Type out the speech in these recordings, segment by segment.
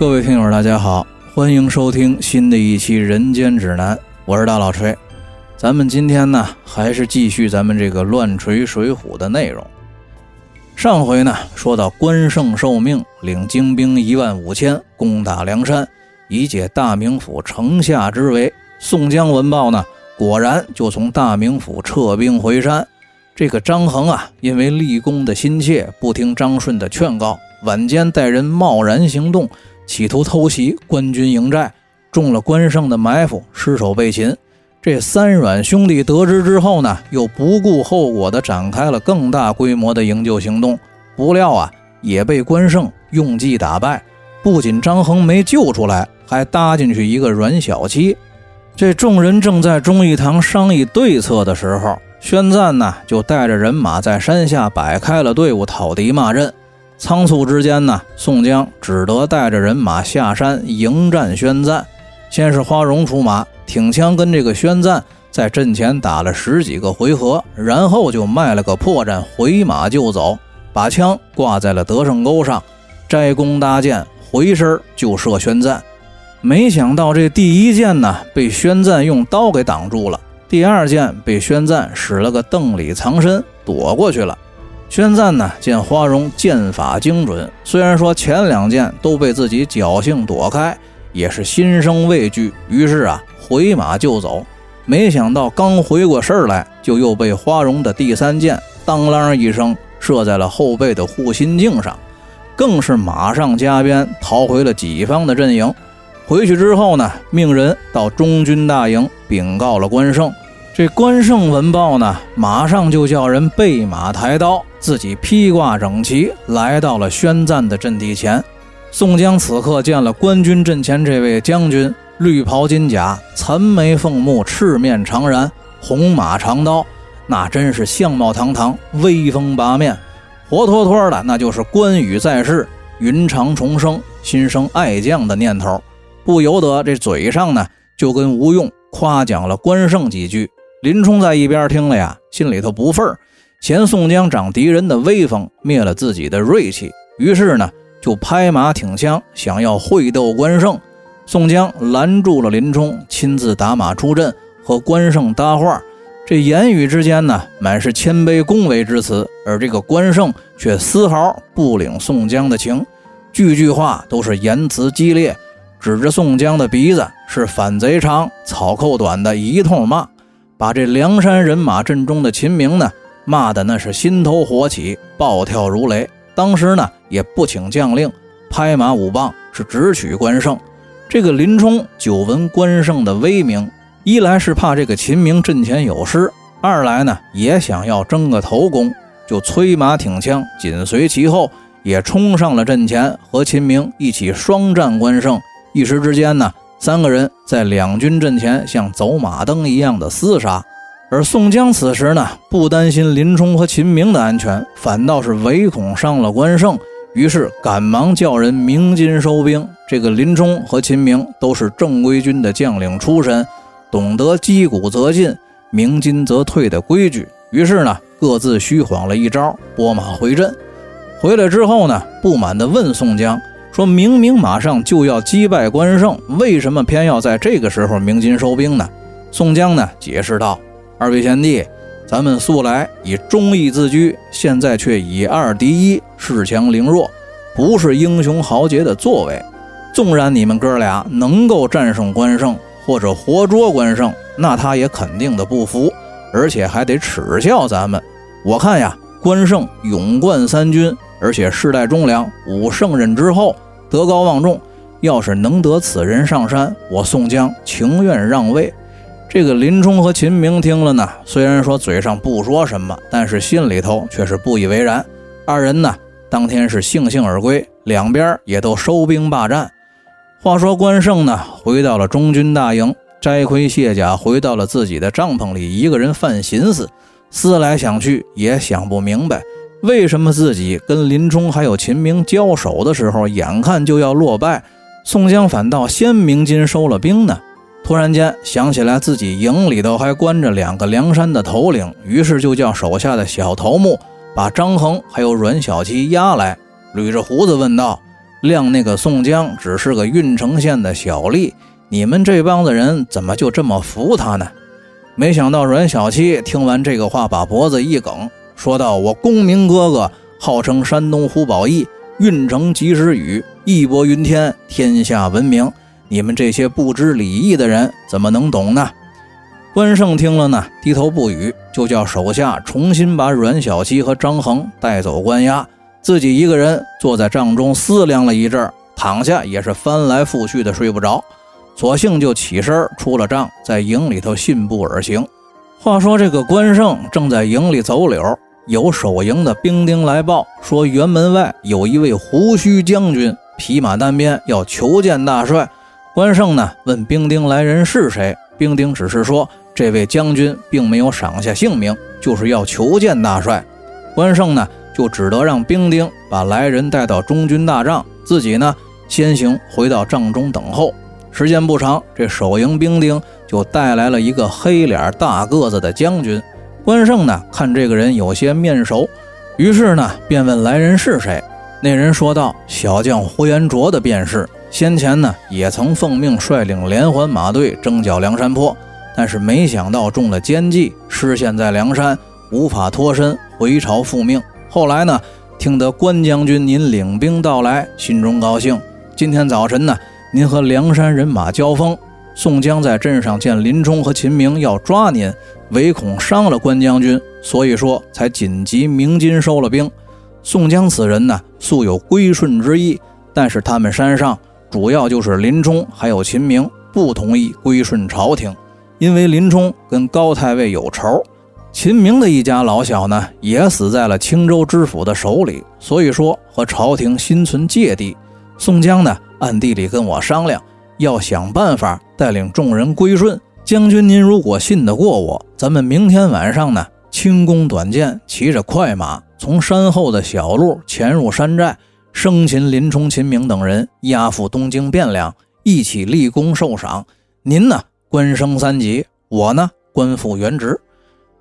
各位听友，大家好，欢迎收听新的一期《人间指南》，我是大老锤。咱们今天呢，还是继续咱们这个乱锤水浒的内容。上回呢，说到关胜受命领精兵一万五千攻打梁山，以解大名府城下之围。宋江闻报呢，果然就从大名府撤兵回山。这个张衡啊，因为立功的心切，不听张顺的劝告，晚间带人贸然行动。企图偷袭官军营寨，中了关胜的埋伏，失手被擒。这三阮兄弟得知之后呢，又不顾后果的展开了更大规模的营救行动。不料啊，也被关胜用计打败。不仅张衡没救出来，还搭进去一个阮小七。这众人正在忠义堂商议对策的时候，宣赞呢就带着人马在山下摆开了队伍，讨敌骂阵。仓促之间呢，宋江只得带着人马下山迎战宣赞。先是花荣出马挺枪，跟这个宣赞在阵前打了十几个回合，然后就卖了个破绽，回马就走，把枪挂在了得胜沟上，摘弓搭箭，回身就射宣赞。没想到这第一箭呢，被宣赞用刀给挡住了；第二箭被宣赞使了个邓里藏身，躲过去了。宣赞呢，见花荣剑法精准，虽然说前两剑都被自己侥幸躲开，也是心生畏惧，于是啊，回马就走。没想到刚回过身来，就又被花荣的第三剑当啷一声射在了后背的护心镜上，更是马上加鞭逃回了己方的阵营。回去之后呢，命人到中军大营禀告了关胜。这关胜闻报呢，马上就叫人备马抬刀，自己披挂整齐，来到了宣赞的阵地前。宋江此刻见了官军阵前这位将军，绿袍金甲，残眉凤目，赤面长髯，红马长刀，那真是相貌堂堂，威风八面，活脱脱的那就是关羽在世，云长重生，心生爱将的念头，不由得这嘴上呢就跟吴用夸奖了关胜几句。林冲在一边听了呀，心里头不忿。儿，嫌宋江长敌人的威风，灭了自己的锐气，于是呢，就拍马挺枪，想要会斗关胜。宋江拦住了林冲，亲自打马出阵，和关胜搭话。这言语之间呢，满是谦卑恭维之词，而这个关胜却丝毫不领宋江的情，句句话都是言辞激烈，指着宋江的鼻子是反贼长，草寇短的一通骂。把这梁山人马阵中的秦明呢骂的那是心头火起，暴跳如雷。当时呢也不请将令，拍马舞棒是直取关胜。这个林冲久闻关胜的威名，一来是怕这个秦明阵前有失，二来呢也想要争个头功，就催马挺枪，紧随其后，也冲上了阵前，和秦明一起双战关胜。一时之间呢。三个人在两军阵前像走马灯一样的厮杀，而宋江此时呢，不担心林冲和秦明的安全，反倒是唯恐伤了关胜，于是赶忙叫人鸣金收兵。这个林冲和秦明都是正规军的将领出身，懂得击鼓则进，鸣金则退的规矩，于是呢，各自虚晃了一招，拨马回阵。回来之后呢，不满地问宋江。说明明马上就要击败关胜，为什么偏要在这个时候鸣金收兵呢？宋江呢解释道：“二位贤弟，咱们素来以忠义自居，现在却以二敌一，恃强凌弱，不是英雄豪杰的作为。纵然你们哥俩能够战胜关胜，或者活捉关胜，那他也肯定的不服，而且还得耻笑咱们。我看呀，关胜勇冠三军。”而且世代忠良，武圣人之后，德高望重。要是能得此人上山，我宋江情愿让位。这个林冲和秦明听了呢，虽然说嘴上不说什么，但是心里头却是不以为然。二人呢，当天是悻悻而归，两边也都收兵罢战。话说关胜呢，回到了中军大营，摘盔卸甲，回到了自己的帐篷里，一个人犯心思，思来想去也想不明白。为什么自己跟林冲还有秦明交手的时候，眼看就要落败，宋江反倒先鸣金收了兵呢？突然间想起来自己营里头还关着两个梁山的头领，于是就叫手下的小头目把张衡还有阮小七押来，捋着胡子问道：“谅那个宋江只是个郓城县的小吏，你们这帮子人怎么就这么服他呢？”没想到阮小七听完这个话，把脖子一梗，说道：“我公明哥哥号称山东胡宝义，郓城及时雨，义薄云天，天下闻名。你们这些不知礼义的人，怎么能懂呢？”关胜听了呢，低头不语，就叫手下重新把阮小七和张衡带走关押，自己一个人坐在帐中思量了一阵，躺下也是翻来覆去的睡不着。索性就起身出了帐，在营里头信步而行。话说这个关胜正在营里走柳，有守营的兵丁来报说，辕门外有一位胡须将军匹马单鞭，要求见大帅。关胜呢问兵丁来人是谁，兵丁只是说这位将军并没有赏下姓名，就是要求见大帅。关胜呢就只得让兵丁把来人带到中军大帐，自己呢先行回到帐中等候。时间不长，这守营兵丁就带来了一个黑脸大个子的将军。关胜呢，看这个人有些面熟，于是呢，便问来人是谁。那人说道：“小将呼延灼的便是。先前呢，也曾奉命率领连环马队征剿梁山泊，但是没想到中了奸计，失陷在梁山，无法脱身，回朝复命。后来呢，听得关将军您领兵到来，心中高兴。今天早晨呢。”您和梁山人马交锋，宋江在镇上见林冲和秦明要抓您，唯恐伤了关将军，所以说才紧急鸣金收了兵。宋江此人呢，素有归顺之意，但是他们山上主要就是林冲还有秦明不同意归顺朝廷，因为林冲跟高太尉有仇，秦明的一家老小呢也死在了青州知府的手里，所以说和朝廷心存芥蒂。宋江呢？暗地里跟我商量，要想办法带领众人归顺将军。您如果信得过我，咱们明天晚上呢，轻功短剑，骑着快马，从山后的小路潜入山寨，生擒林冲、秦明等人，押赴东京汴梁，一起立功受赏。您呢，官升三级；我呢，官复原职。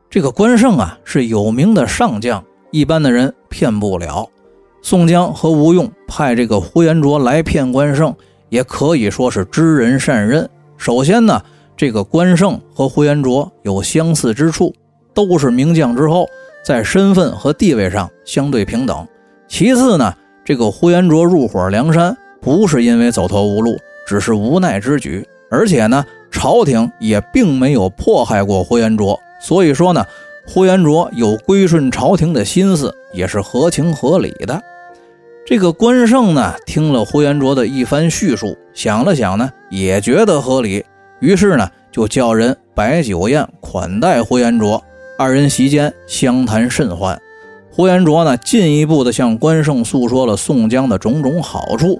这个关胜啊，是有名的上将，一般的人骗不了。宋江和吴用派这个呼延灼来骗关胜，也可以说是知人善任。首先呢，这个关胜和呼延灼有相似之处，都是名将之后，在身份和地位上相对平等。其次呢，这个呼延灼入伙梁山，不是因为走投无路，只是无奈之举。而且呢，朝廷也并没有迫害过呼延灼，所以说呢。呼延灼有归顺朝廷的心思，也是合情合理的。这个关胜呢，听了呼延灼的一番叙述，想了想呢，也觉得合理，于是呢，就叫人摆酒宴款待呼延灼。二人席间相谈甚欢。呼延灼呢，进一步的向关胜诉说了宋江的种种好处，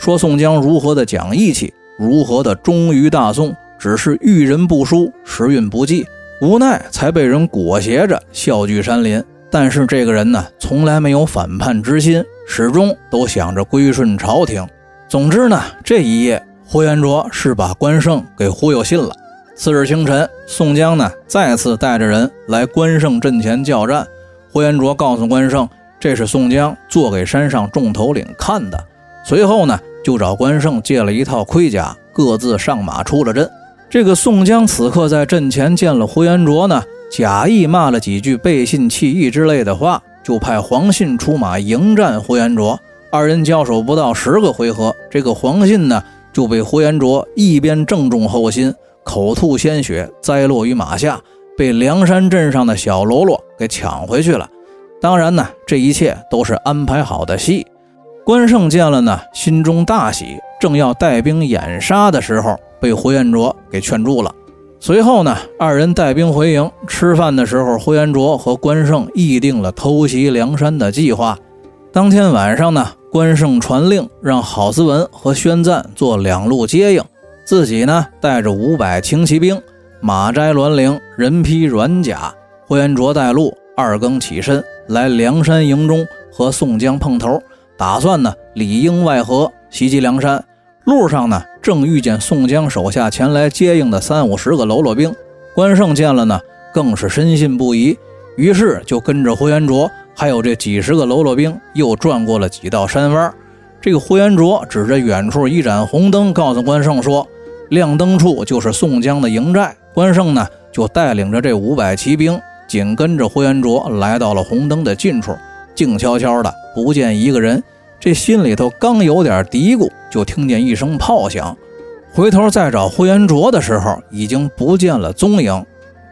说宋江如何的讲义气，如何的忠于大宋，只是遇人不淑，时运不济。无奈才被人裹挟着笑聚山林，但是这个人呢，从来没有反叛之心，始终都想着归顺朝廷。总之呢，这一夜，呼延灼是把关胜给忽悠信了。次日清晨，宋江呢再次带着人来关胜阵前叫战。呼延灼告诉关胜，这是宋江做给山上众头领看的。随后呢，就找关胜借了一套盔甲，各自上马出了阵。这个宋江此刻在阵前见了呼延灼呢，假意骂了几句背信弃义之类的话，就派黄信出马迎战呼延灼。二人交手不到十个回合，这个黄信呢就被呼延灼一边正中后心，口吐鲜血，栽落于马下，被梁山镇上的小喽啰给抢回去了。当然呢，这一切都是安排好的戏。关胜见了呢，心中大喜，正要带兵掩杀的时候。被呼延灼给劝住了。随后呢，二人带兵回营。吃饭的时候，呼延灼和关胜议定了偷袭梁山的计划。当天晚上呢，关胜传令让郝思文和宣赞做两路接应，自己呢带着五百轻骑兵，马摘銮铃，人披软甲。呼延灼带路，二更起身来梁山营中和宋江碰头，打算呢里应外合袭击梁山。路上呢。正遇见宋江手下前来接应的三五十个喽啰兵，关胜见了呢，更是深信不疑，于是就跟着呼延灼还有这几十个喽啰兵，又转过了几道山弯，这个呼延灼指着远处一盏红灯，告诉关胜说：“亮灯处就是宋江的营寨。”关胜呢，就带领着这五百骑兵，紧跟着呼延灼来到了红灯的近处，静悄悄的，不见一个人。这心里头刚有点嘀咕，就听见一声炮响，回头再找呼延灼的时候，已经不见了踪影。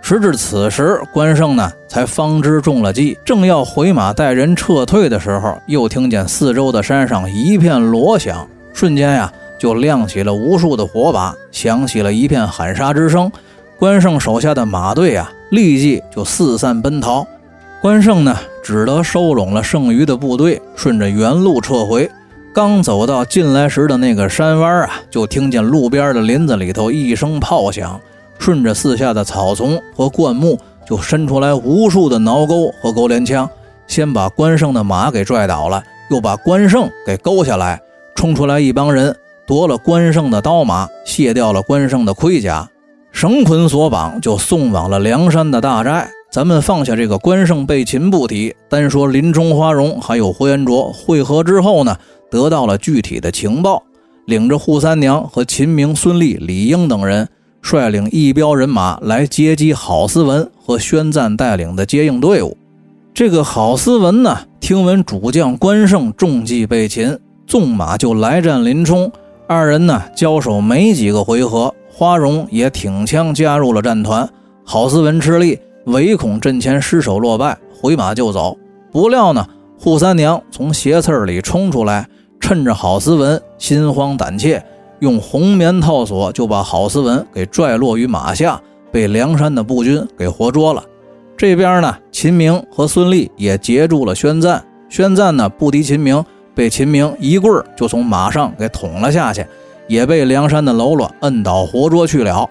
时至此时，关胜呢才方知中了计，正要回马带人撤退的时候，又听见四周的山上一片锣响，瞬间呀就亮起了无数的火把，响起了一片喊杀之声。关胜手下的马队啊，立即就四散奔逃。关胜呢，只得收拢了剩余的部队，顺着原路撤回。刚走到进来时的那个山弯啊，就听见路边的林子里头一声炮响。顺着四下的草丛和灌木，就伸出来无数的挠钩和钩镰枪，先把关胜的马给拽倒了，又把关胜给勾下来。冲出来一帮人，夺了关胜的刀马，卸掉了关胜的盔甲，绳捆索绑，就送往了梁山的大寨。咱们放下这个关胜被擒不提，单说林冲、花荣还有呼延灼会合之后呢，得到了具体的情报，领着扈三娘和秦明、孙立、李应等人。率领一彪人马来接机郝思文和宣赞带领的接应队伍。这个郝思文呢，听闻主将关胜中计被擒，纵马就来战林冲。二人呢交手没几个回合，花荣也挺枪加入了战团。郝思文吃力，唯恐阵前失手落败，回马就走。不料呢，扈三娘从斜刺里冲出来，趁着郝思文心慌胆怯。用红棉套索就把郝思文给拽落于马下，被梁山的步军给活捉了。这边呢，秦明和孙立也截住了宣赞。宣赞呢不敌秦明，被秦明一棍儿就从马上给捅了下去，也被梁山的喽啰摁倒活捉去了。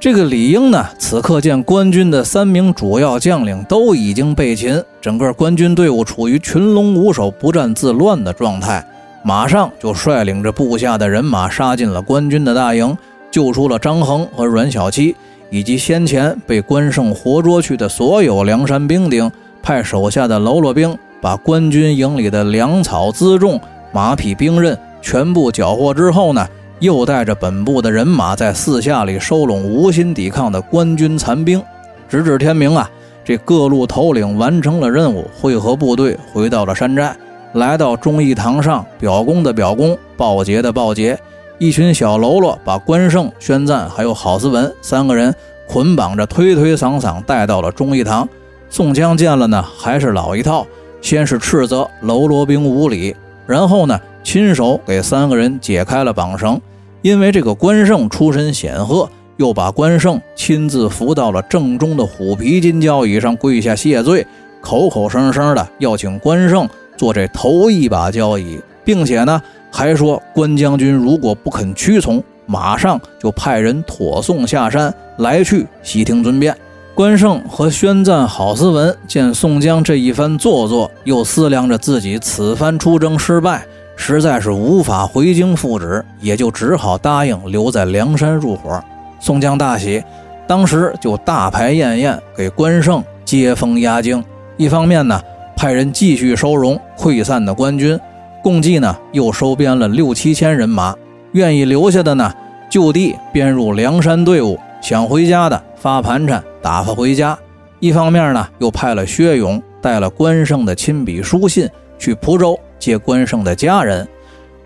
这个李应呢，此刻见官军的三名主要将领都已经被擒，整个官军队伍处于群龙无首、不战自乱的状态。马上就率领着部下的人马杀进了官军的大营，救出了张衡和阮小七，以及先前被关胜活捉去的所有梁山兵丁，派手下的喽啰兵把官军营里的粮草辎重、马匹兵刃全部缴获之后呢，又带着本部的人马在四下里收拢无心抵抗的官军残兵，直至天明啊，这各路头领完成了任务，汇合部队回到了山寨。来到忠义堂上，表功的表功，报捷的报捷。一群小喽啰把关胜、宣赞还有郝思文三个人捆绑着，推推搡搡带到了忠义堂。宋江见了呢，还是老一套，先是斥责喽啰兵无礼，然后呢，亲手给三个人解开了绑绳。因为这个关胜出身显赫，又把关胜亲自扶到了正中的虎皮金交椅上跪下谢罪，口口声声的要请关胜。做这头一把交椅，并且呢，还说关将军如果不肯屈从，马上就派人妥送下山来去悉听尊便。关胜和宣赞、郝思文见宋江这一番做作，又思量着自己此番出征失败，实在是无法回京复旨，也就只好答应留在梁山入伙。宋江大喜，当时就大排宴宴给关胜接风压惊。一方面呢。派人继续收容溃散的官军，共计呢又收编了六七千人马，愿意留下的呢就地编入梁山队伍，想回家的发盘缠打发回家。一方面呢又派了薛勇带了关胜的亲笔书信去蒲州接关胜的家人。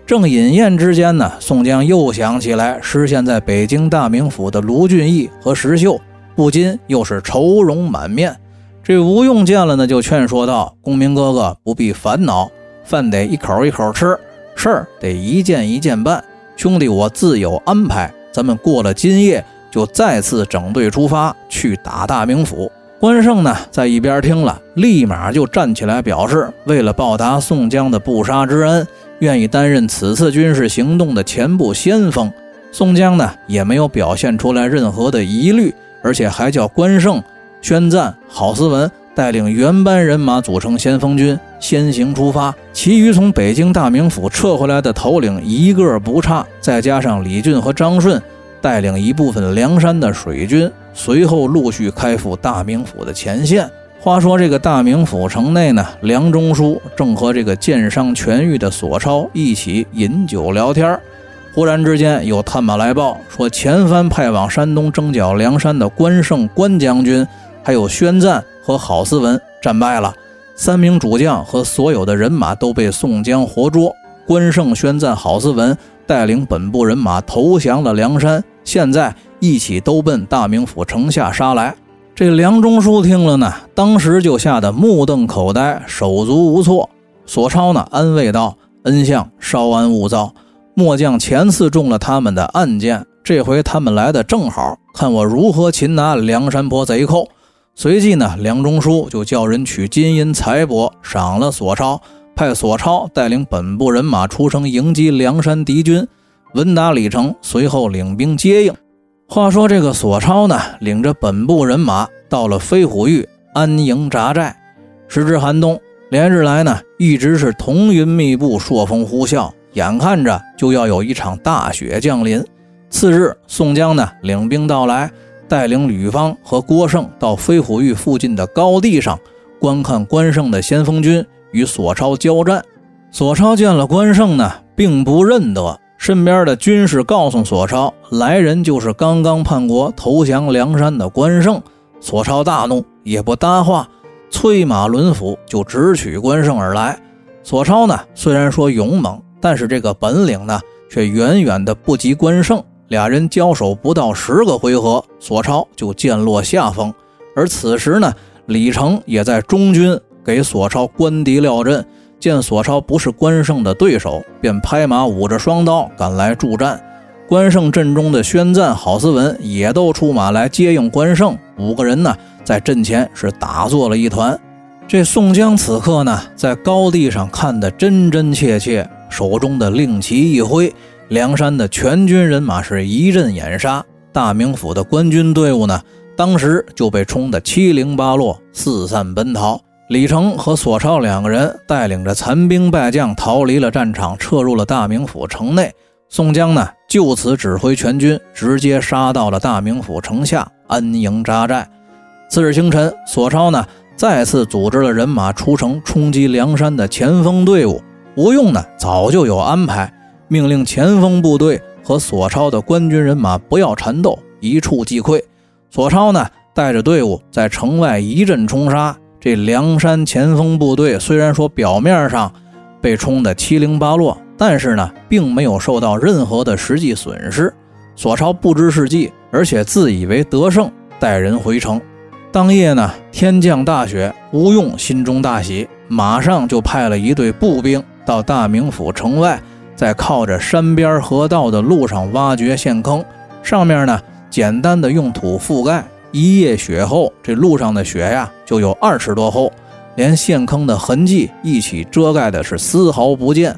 正饮宴之间呢，宋江又想起来失陷在北京大名府的卢俊义和石秀，不禁又是愁容满面。这吴用见了呢，就劝说道：“公明哥哥不必烦恼，饭得一口一口吃，事儿得一件一件办。兄弟我自有安排，咱们过了今夜就再次整队出发去打大名府。”关胜呢，在一边听了，立马就站起来表示，为了报答宋江的不杀之恩，愿意担任此次军事行动的前部先锋。宋江呢，也没有表现出来任何的疑虑，而且还叫关胜。宣赞、郝思文带领原班人马组成先锋军，先行出发。其余从北京大名府撤回来的头领一个不差，再加上李俊和张顺带领一部分梁山的水军，随后陆续开赴大名府的前线。话说这个大名府城内呢，梁中书正和这个剑伤痊愈的索超一起饮酒聊天忽然之间有探马来报说，前番派往山东征剿梁山的关胜关将军，还有宣赞和郝思文战败了，三名主将和所有的人马都被宋江活捉。关胜、宣赞、郝思文带领本部人马投降了梁山，现在一起都奔大名府城下杀来。这梁中书听了呢，当时就吓得目瞪口呆，手足无措。索超呢，安慰道：“恩相稍安勿躁，末将前次中了他们的暗箭，这回他们来的正好，看我如何擒拿梁山泊贼寇。”随即呢，梁中书就叫人取金银财帛赏了索超，派索超带领本部人马出城迎击梁山敌军。文达李成随后领兵接应。话说这个索超呢，领着本部人马到了飞虎峪安营扎寨。时值寒冬，连日来呢，一直是彤云密布，朔风呼啸，眼看着就要有一场大雪降临。次日，宋江呢领兵到来，带领吕方和郭盛到飞虎峪附近的高地上观看关胜的先锋军与索超交战。索超见了关胜呢，并不认得。身边的军士告诉索超，来人就是刚刚叛国投降梁山的关胜。索超大怒，也不搭话，催马抡斧就直取关胜而来。索超呢，虽然说勇猛，但是这个本领呢，却远远的不及关胜。俩人交手不到十个回合，索超就渐落下风。而此时呢，李成也在中军给索超关敌料阵。见索超不是关胜的对手，便拍马舞着双刀赶来助战。关胜阵中的宣赞、郝思文也都出马来接应关胜。五个人呢，在阵前是打作了一团。这宋江此刻呢，在高地上看得真真切切，手中的令旗一挥，梁山的全军人马是一阵掩杀。大名府的官军队伍呢，当时就被冲得七零八落，四散奔逃。李成和索超两个人带领着残兵败将逃离了战场，撤入了大名府城内。宋江呢，就此指挥全军直接杀到了大名府城下安营扎寨。次日清晨，索超呢再次组织了人马出城冲击梁山的前锋队伍。吴用呢早就有安排，命令前锋部队和索超的官军人马不要缠斗，一触即溃。索超呢带着队伍在城外一阵冲杀。这梁山前锋部队虽然说表面上被冲得七零八落，但是呢，并没有受到任何的实际损失。索超不知是计，而且自以为得胜，带人回城。当夜呢，天降大雪，吴用心中大喜，马上就派了一队步兵到大名府城外，在靠着山边河道的路上挖掘陷坑，上面呢，简单的用土覆盖。一夜雪后，这路上的雪呀就有二尺多厚，连陷坑的痕迹一起遮盖的是丝毫不见。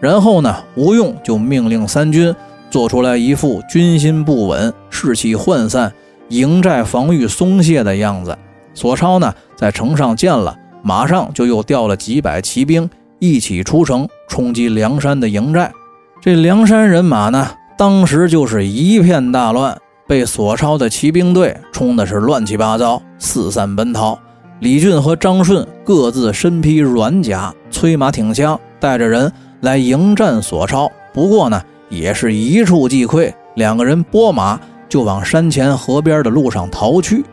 然后呢，吴用就命令三军做出来一副军心不稳、士气涣散、营寨防御松懈的样子。索超呢在城上见了，马上就又调了几百骑兵一起出城冲击梁山的营寨。这梁山人马呢，当时就是一片大乱。被索超的骑兵队冲的是乱七八糟，四散奔逃。李俊和张顺各自身披软甲，催马挺枪，带着人来迎战索超。不过呢，也是一触即溃，两个人拨马就往山前河边的路上逃去。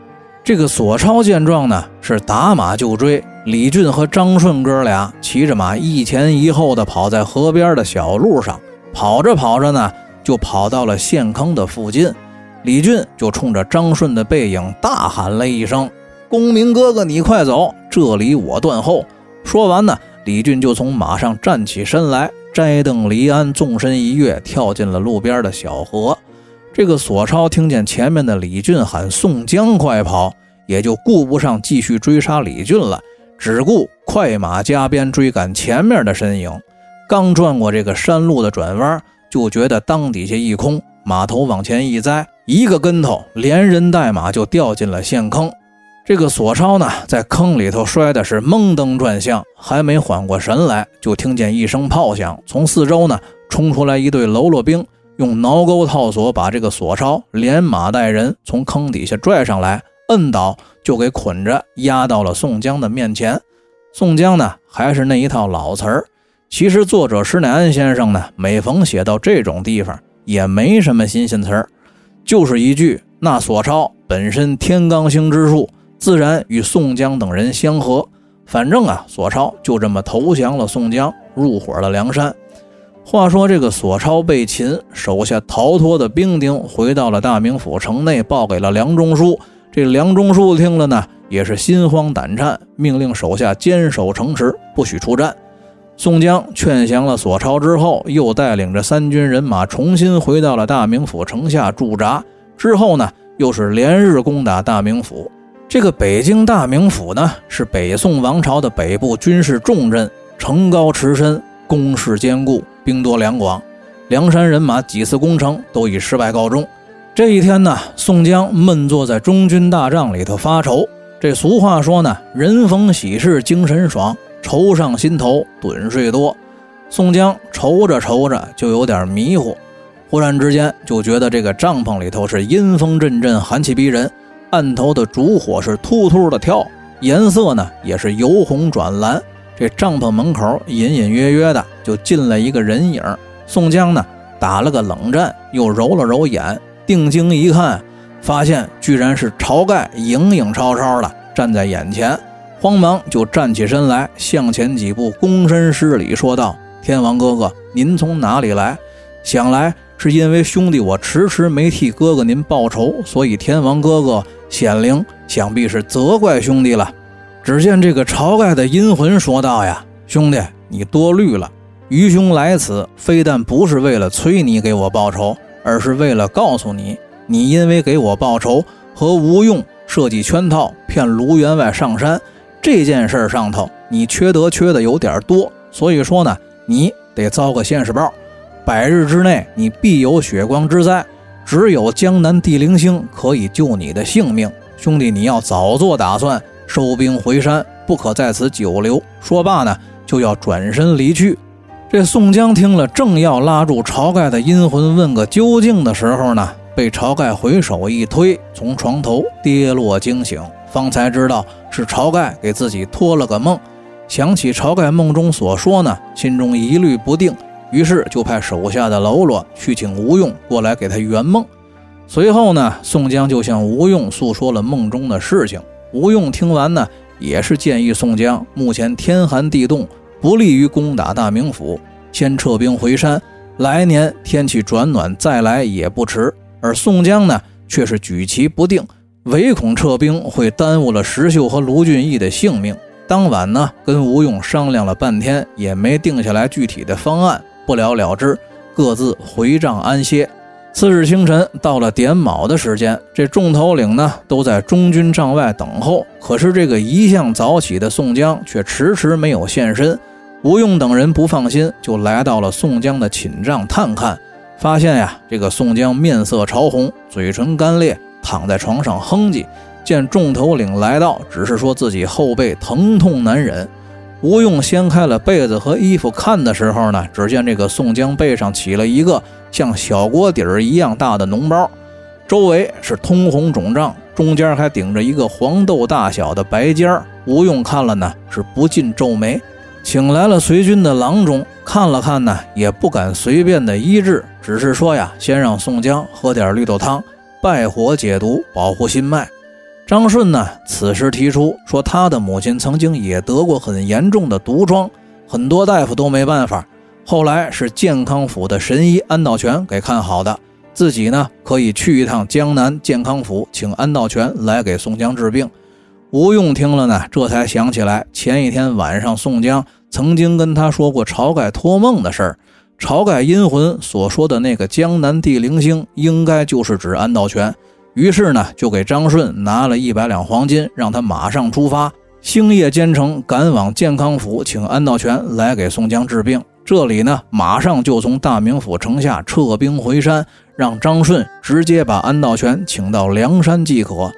这个索超见状呢，是打马就追。李俊和张顺哥俩骑着马一前一后的跑在河边的小路上，跑着跑着呢，就跑到了陷坑的附近。李俊就冲着张顺的背影大喊了一声：“公明哥哥，你快走，这里我断后。”说完呢，李俊就从马上站起身来，摘蹬离鞍，纵身一跃，跳进了路边的小河。这个索超听见前面的李俊喊：“宋江，快跑！”也就顾不上继续追杀李俊了，只顾快马加鞭追赶前面的身影。刚转过这个山路的转弯，就觉得裆底下一空，马头往前一栽。一个跟头，连人带马就掉进了陷坑。这个索超呢，在坑里头摔的是懵登转向，还没缓过神来，就听见一声炮响，从四周呢冲出来一队喽啰兵，用挠钩套索把这个索超连马带人从坑底下拽上来，摁倒就给捆着押到了宋江的面前。宋江呢，还是那一套老词儿。其实作者施耐庵先生呢，每逢写到这种地方，也没什么新鲜词儿，就是一句：“那索超本身天罡星之术，自然与宋江等人相合。”反正啊，索超就这么投降了宋江，入伙了梁山。话说这个索超被擒，手下逃脱的兵丁回到了大名府城内，报给了梁中书。这梁中书听了呢，也是心慌胆颤，命令手下坚守城池，不许出战。宋江劝降了索超之后，又带领着三军人马重新回到了大名府城下驻扎。之后呢，又是连日攻打大名府。这个北京大名府呢，是北宋王朝的北部军事重镇，城高池深，工事坚固，兵多粮广。梁山人马几次攻城都以失败告终。这一天呢，宋江闷坐在中军大帐里头发愁。这俗话说呢，人逢喜事精神爽。愁上心头，盹睡多。宋江愁着愁着，就有点迷糊。忽然之间，就觉得这个帐篷里头是阴风阵阵，寒气逼人。案头的烛火是突突的跳，颜色呢也是由红转蓝。这帐篷门口隐隐约约的就进来一个人影。宋江呢打了个冷战，又揉了揉眼，定睛一看，发现居然是晁盖，影影绰绰的站在眼前。慌忙就站起身来，向前几步，躬身施礼，说道：“天王哥哥，您从哪里来？想来是因为兄弟我迟迟没替哥哥您报仇，所以天王哥哥显灵，想必是责怪兄弟了。”只见这个晁盖的阴魂说道：“呀，兄弟，你多虑了。愚兄来此，非但不是为了催你给我报仇，而是为了告诉你，你因为给我报仇，和吴用设计圈套，骗卢员外上山。”这件事上头，你缺德缺的有点多，所以说呢，你得遭个现世报。百日之内，你必有血光之灾。只有江南地灵星可以救你的性命，兄弟，你要早做打算，收兵回山，不可在此久留。说罢呢，就要转身离去。这宋江听了，正要拉住晁盖的阴魂问个究竟的时候呢，被晁盖回手一推，从床头跌落惊醒。方才知道是晁盖给自己托了个梦，想起晁盖梦中所说呢，心中疑虑不定，于是就派手下的喽啰去请吴用过来给他圆梦。随后呢，宋江就向吴用诉说了梦中的事情。吴用听完呢，也是建议宋江，目前天寒地冻，不利于攻打大名府，先撤兵回山，来年天气转暖再来也不迟。而宋江呢，却是举棋不定。唯恐撤兵会耽误了石秀和卢俊义的性命。当晚呢，跟吴用商量了半天，也没定下来具体的方案，不了了之，各自回帐安歇。次日清晨，到了点卯的时间，这众头领呢都在中军帐外等候。可是这个一向早起的宋江却迟迟没有现身。吴用等人不放心，就来到了宋江的寝帐探看，发现呀，这个宋江面色潮红，嘴唇干裂。躺在床上哼唧，见众头领来到，只是说自己后背疼痛难忍。吴用掀开了被子和衣服看的时候呢，只见这个宋江背上起了一个像小锅底儿一样大的脓包，周围是通红肿胀，中间还顶着一个黄豆大小的白尖儿。吴用看了呢，是不禁皱眉，请来了随军的郎中看了看呢，也不敢随便的医治，只是说呀，先让宋江喝点绿豆汤。败火解毒，保护心脉。张顺呢，此时提出说，他的母亲曾经也得过很严重的毒疮，很多大夫都没办法。后来是健康府的神医安道全给看好的，自己呢可以去一趟江南健康府，请安道全来给宋江治病。吴用听了呢，这才想起来前一天晚上宋江曾经跟他说过晁盖托梦的事儿。晁盖阴魂所说的那个江南地灵星，应该就是指安道全。于是呢，就给张顺拿了一百两黄金，让他马上出发，星夜兼程赶往健康府，请安道全来给宋江治病。这里呢，马上就从大名府城下撤兵回山，让张顺直接把安道全请到梁山即可。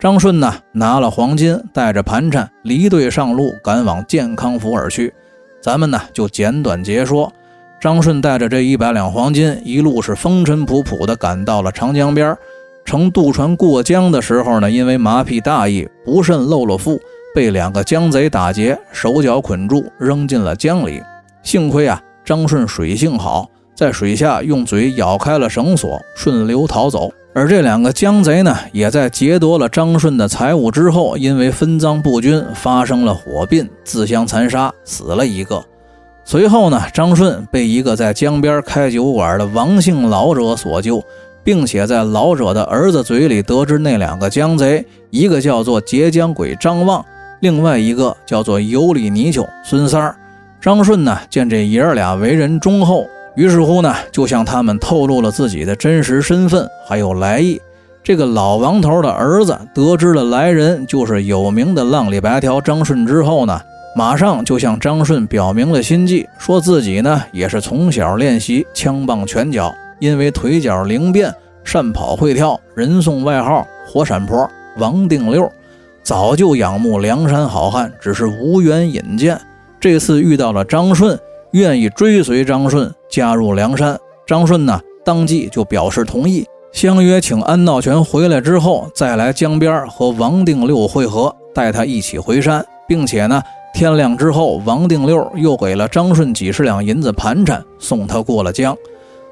张顺呢，拿了黄金，带着盘缠离队上路，赶往健康府而去。咱们呢，就简短截说。张顺带着这一百两黄金，一路是风尘仆仆地赶到了长江边。乘渡船过江的时候呢，因为麻痹大意，不慎漏了腹，被两个江贼打劫，手脚捆住，扔进了江里。幸亏啊，张顺水性好，在水下用嘴咬开了绳索，顺流逃走。而这两个江贼呢，也在劫夺了张顺的财物之后，因为分赃不均，发生了火并，自相残杀，死了一个。随后呢，张顺被一个在江边开酒馆的王姓老者所救，并且在老者的儿子嘴里得知那两个江贼，一个叫做截江鬼张望，另外一个叫做尤里泥鳅孙三儿。张顺呢，见这爷儿俩为人忠厚。于是乎呢，就向他们透露了自己的真实身份还有来意。这个老王头的儿子得知了来人就是有名的浪里白条张顺之后呢，马上就向张顺表明了心迹，说自己呢也是从小练习枪棒拳脚，因为腿脚灵便，善跑会跳，人送外号“火闪婆”王定六，早就仰慕梁山好汉，只是无缘引荐。这次遇到了张顺。愿意追随张顺加入梁山，张顺呢当即就表示同意，相约请安道全回来之后再来江边和王定六会合，带他一起回山，并且呢天亮之后，王定六又给了张顺几十两银子盘缠，送他过了江。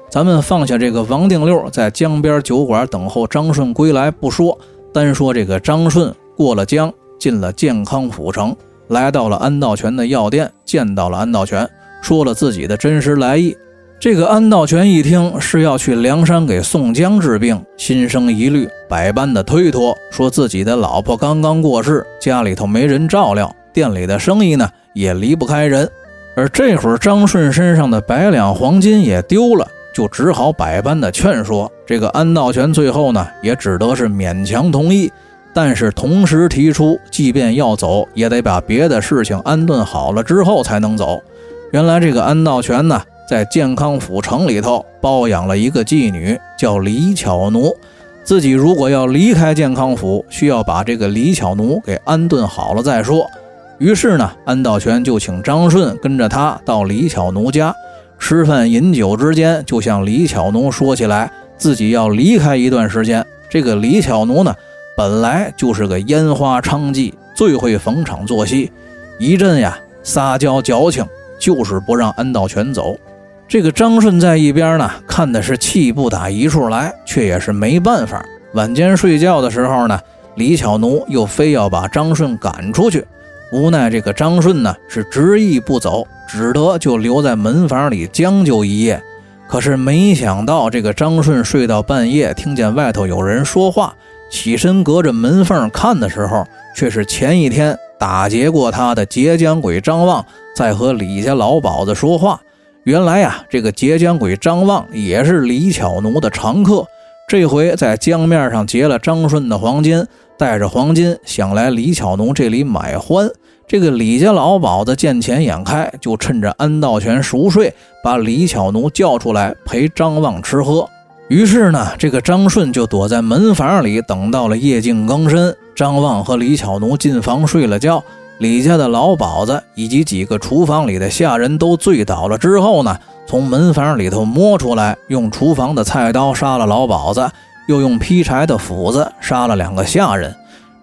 咱们放下这个王定六在江边酒馆等候张顺归来不说，单说这个张顺过了江，进了健康府城，来到了安道全的药店，见到了安道全。说了自己的真实来意，这个安道全一听是要去梁山给宋江治病，心生疑虑，百般的推脱，说自己的老婆刚刚过世，家里头没人照料，店里的生意呢也离不开人。而这会儿张顺身上的百两黄金也丢了，就只好百般的劝说。这个安道全最后呢也只得是勉强同意，但是同时提出，即便要走，也得把别的事情安顿好了之后才能走。原来这个安道全呢，在健康府城里头包养了一个妓女，叫李巧奴。自己如果要离开健康府，需要把这个李巧奴给安顿好了再说。于是呢，安道全就请张顺跟着他到李巧奴家吃饭饮酒之间，就向李巧奴说起来自己要离开一段时间。这个李巧奴呢，本来就是个烟花娼妓，最会逢场作戏，一阵呀撒娇矫情。就是不让安道全走，这个张顺在一边呢，看的是气不打一处来，却也是没办法。晚间睡觉的时候呢，李巧奴又非要把张顺赶出去，无奈这个张顺呢是执意不走，只得就留在门房里将就一夜。可是没想到，这个张顺睡到半夜，听见外头有人说话，起身隔着门缝看的时候，却是前一天打劫过他的截江鬼张望。在和李家老鸨子说话。原来呀，这个截江鬼张望也是李巧奴的常客。这回在江面上劫了张顺的黄金，带着黄金想来李巧奴这里买欢。这个李家老鸨子见钱眼开，就趁着安道全熟睡，把李巧奴叫出来陪张望吃喝。于是呢，这个张顺就躲在门房里，等到了夜静更深，张望和李巧奴进房睡了觉。李家的老鸨子以及几个厨房里的下人都醉倒了之后呢，从门房里头摸出来，用厨房的菜刀杀了老鸨子，又用劈柴的斧子杀了两个下人。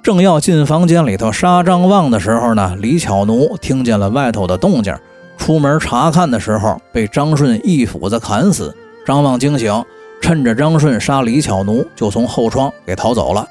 正要进房间里头杀张望的时候呢，李巧奴听见了外头的动静，出门查看的时候被张顺一斧子砍死。张望惊醒，趁着张顺杀李巧奴，就从后窗给逃走了。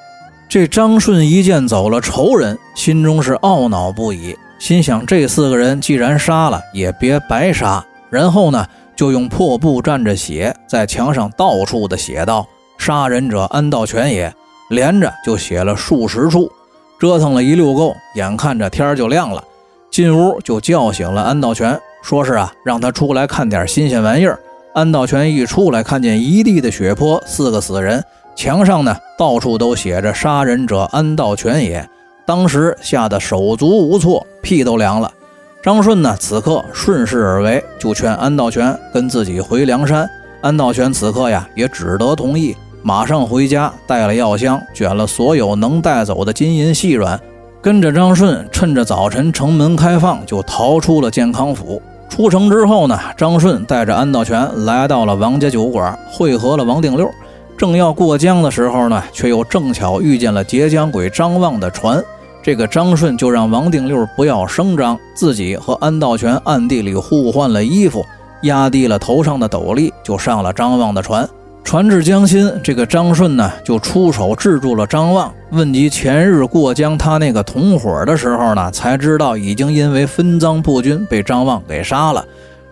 这张顺一见走了仇人，心中是懊恼不已，心想这四个人既然杀了，也别白杀。然后呢，就用破布蘸着血，在墙上到处的写道：“杀人者安道全也。”连着就写了数十处，折腾了一溜够，眼看着天就亮了，进屋就叫醒了安道全，说是啊，让他出来看点新鲜玩意儿。安道全一出来，看见一地的血泊，四个死人。墙上呢，到处都写着“杀人者安道全也”，当时吓得手足无措，屁都凉了。张顺呢，此刻顺势而为，就劝安道全跟自己回梁山。安道全此刻呀，也只得同意，马上回家带了药箱，卷了所有能带走的金银细软，跟着张顺，趁着早晨城门开放，就逃出了健康府。出城之后呢，张顺带着安道全来到了王家酒馆，会合了王定六。正要过江的时候呢，却又正巧遇见了截江鬼张望的船。这个张顺就让王定六不要声张，自己和安道全暗地里互换了衣服，压低了头上的斗笠，就上了张望的船。传至江心，这个张顺呢就出手制住了张望。问及前日过江他那个同伙的时候呢，才知道已经因为分赃不均被张望给杀了。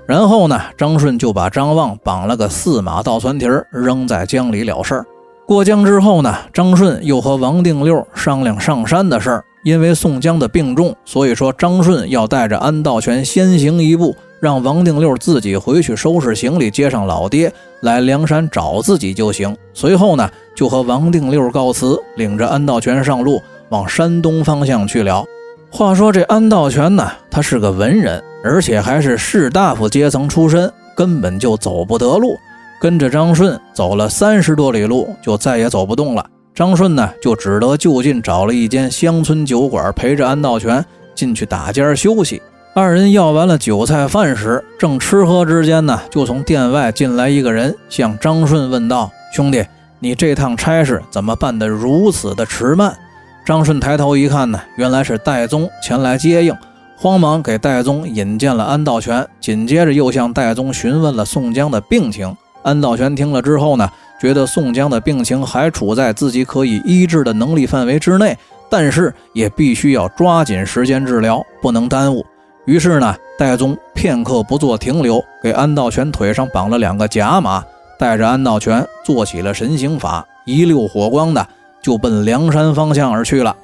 然后呢，张顺就把张望绑了个四马倒船蹄儿，扔在江里了事儿。过江之后呢，张顺又和王定六商量上山的事儿。因为宋江的病重，所以说张顺要带着安道全先行一步，让王定六自己回去收拾行李，接上老爹来梁山找自己就行。随后呢，就和王定六告辞，领着安道全上路，往山东方向去了。话说这安道全呢，他是个文人，而且还是士大夫阶层出身，根本就走不得路。跟着张顺走了三十多里路，就再也走不动了。张顺呢，就只得就近找了一间乡村酒馆，陪着安道全进去打尖休息。二人要完了酒菜饭时，正吃喝之间呢，就从店外进来一个人，向张顺问道：“兄弟，你这趟差事怎么办得如此的迟慢？”张顺抬头一看呢，原来是戴宗前来接应，慌忙给戴宗引荐了安道全，紧接着又向戴宗询问了宋江的病情。安道全听了之后呢。觉得宋江的病情还处在自己可以医治的能力范围之内，但是也必须要抓紧时间治疗，不能耽误。于是呢，戴宗片刻不做停留，给安道全腿上绑了两个假马，带着安道全做起了神行法，一溜火光的就奔梁山方向而去了。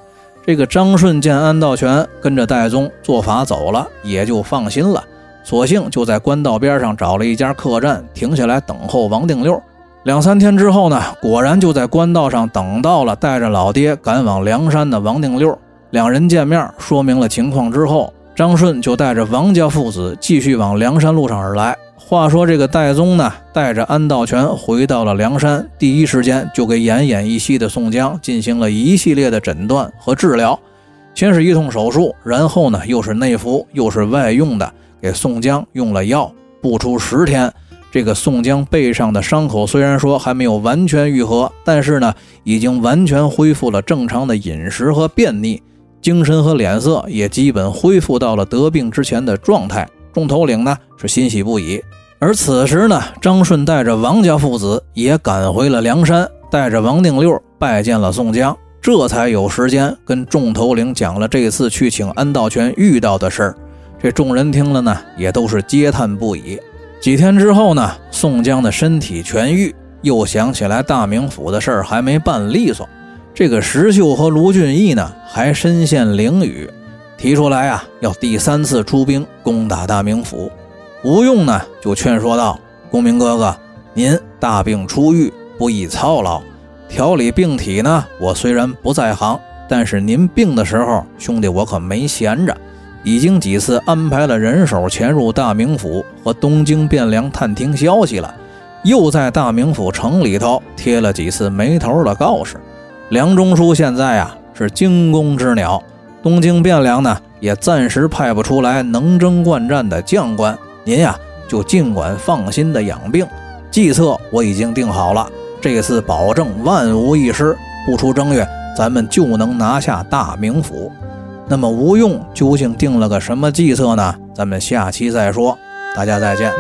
这个张顺见安道全跟着戴宗做法走了，也就放心了，索性就在官道边上找了一家客栈，停下来等候王定六。两三天之后呢，果然就在官道上等到了带着老爹赶往梁山的王定六。两人见面，说明了情况之后，张顺就带着王家父子继续往梁山路上而来。话说这个戴宗呢，带着安道全回到了梁山，第一时间就给奄奄一息的宋江进行了一系列的诊断和治疗。先是一通手术，然后呢又是内服又是外用的，给宋江用了药。不出十天。这个宋江背上的伤口虽然说还没有完全愈合，但是呢，已经完全恢复了正常的饮食和便秘，精神和脸色也基本恢复到了得病之前的状态。众头领呢是欣喜不已。而此时呢，张顺带着王家父子也赶回了梁山，带着王定六拜见了宋江，这才有时间跟众头领讲了这次去请安道全遇到的事儿。这众人听了呢，也都是嗟叹不已。几天之后呢，宋江的身体痊愈，又想起来大名府的事儿还没办利索。这个石秀和卢俊义呢，还身陷囹圄，提出来啊，要第三次出兵攻打大名府。吴用呢，就劝说道：“公明哥哥，您大病初愈，不宜操劳。调理病体呢，我虽然不在行，但是您病的时候，兄弟我可没闲着。”已经几次安排了人手潜入大名府和东京汴梁探听消息了，又在大名府城里头贴了几次没头的告示。梁中书现在啊是惊弓之鸟，东京汴梁呢也暂时派不出来能征惯战的将官，您呀就尽管放心的养病。计策我已经定好了，这次保证万无一失，不出正月咱们就能拿下大名府。那么吴用究竟定了个什么计策呢？咱们下期再说。大家再见。